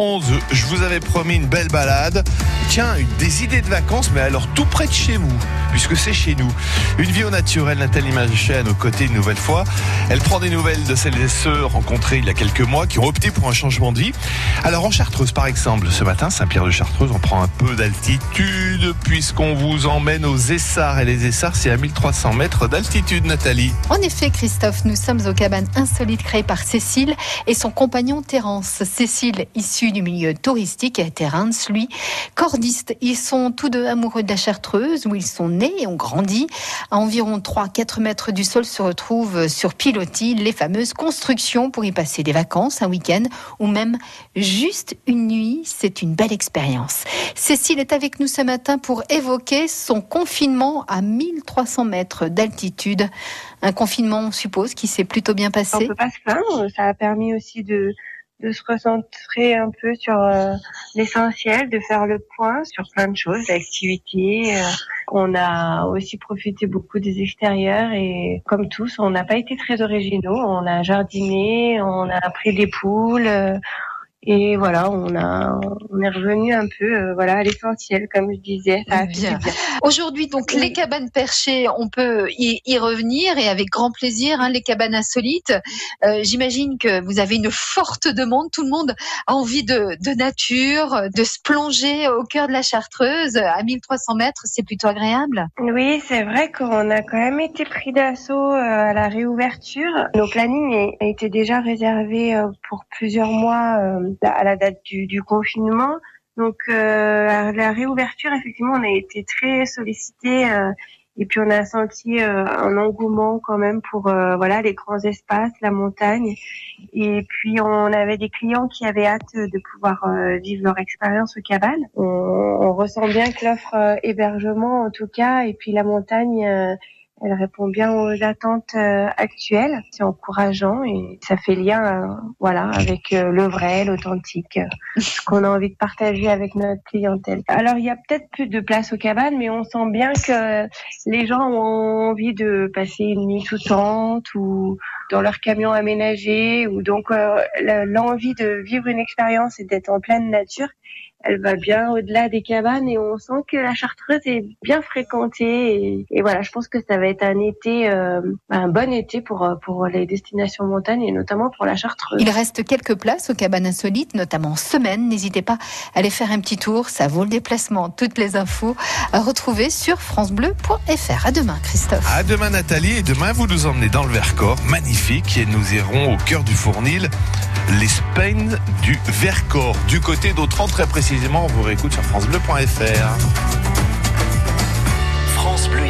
11, je vous avais promis une belle balade. Tiens, des idées de vacances, mais alors tout près de chez vous, puisque c'est chez nous. Une vie au naturel, Nathalie Machet à nos côtés une nouvelle fois. Elle prend des nouvelles de celles et ceux rencontrés il y a quelques mois qui ont opté pour un changement de vie. Alors en Chartreuse, par exemple, ce matin, Saint-Pierre-de-Chartreuse, on prend un peu d'altitude, puisqu'on vous emmène aux Essarts. Et les Essarts, c'est à 1300 mètres d'altitude, Nathalie. En effet, Christophe, nous sommes aux cabanes insolites créées par Cécile et son compagnon Terence. Cécile, issue du milieu touristique, Terence, lui, cordiste. Ils sont tous deux amoureux de la Chartreuse, où ils sont nés et ont grandi. À environ 3-4 mètres du sol se retrouvent sur pilotis les fameuses constructions pour y passer des vacances, un week-end ou même juste une nuit. C'est une belle expérience. Cécile est avec nous ce matin pour évoquer son confinement à 1300 mètres d'altitude. Un confinement, on suppose, qui s'est plutôt bien on passé. peut pas se plaindre. Ça a permis aussi de, de se recentrer un peu sur euh, l'essentiel, de faire le point sur plein de choses, d'activités. euh. on a aussi profité beaucoup des extérieurs et comme tous, on n'a pas été très originaux. On a jardiné, on a pris des poules. euh, et voilà, on a, on est revenu un peu, euh, voilà, à l'essentiel, comme je disais. Ça Bien. bien. Aujourd'hui, donc, les cabanes perchées, on peut y, y revenir et avec grand plaisir, hein, les cabanes insolites. Euh, J'imagine que vous avez une forte demande. Tout le monde a envie de, de nature, de se plonger au cœur de la Chartreuse à 1300 mètres. C'est plutôt agréable. Oui, c'est vrai qu'on a quand même été pris d'assaut euh, à la réouverture. Nos plannings étaient déjà réservés euh, pour plusieurs mois euh, à la date du, du confinement. Donc euh, à la réouverture, effectivement, on a été très sollicités euh, et puis on a senti euh, un engouement quand même pour voilà les grands espaces, la montagne. Et puis on avait des clients qui avaient hâte de pouvoir vivre leur expérience aux cabanes. On, on ressent bien que l'offre hébergement, en tout cas, et puis la montagne, elle répond bien aux attentes euh, actuelles. C'est encourageant et ça fait lien, euh, voilà, avec euh, le vrai, l'authentique, ce qu'on a envie de partager avec notre clientèle. Alors il y a peut-être plus de place aux cabanes, mais on sent bien que les gens ont envie de passer une nuit sous tente ou dans leur camion aménagé ou donc l'envie de vivre une expérience et d'être en pleine nature elle va bien au-delà des cabanes et on sent que la Chartreuse est bien fréquentée et, et voilà je pense que ça va être un été euh, un bon été pour euh, pour les destinations montagne et notamment pour la Chartreuse. Il reste quelques places aux cabanes insolites, notamment en semaine. N'hésitez pas à aller faire un petit tour. Ça vaut le déplacement. Toutes les infos à retrouver sur francebleu.fr. À demain, Christophe. À demain Nathalie et demain vous nous emmenez dans le Vercors, magnifique et nous irons au cœur du Fournil, les Spain du Vercors, du côté d'Autran très précisément, on vous réécoute sur FranceBleu.fr. France Bleu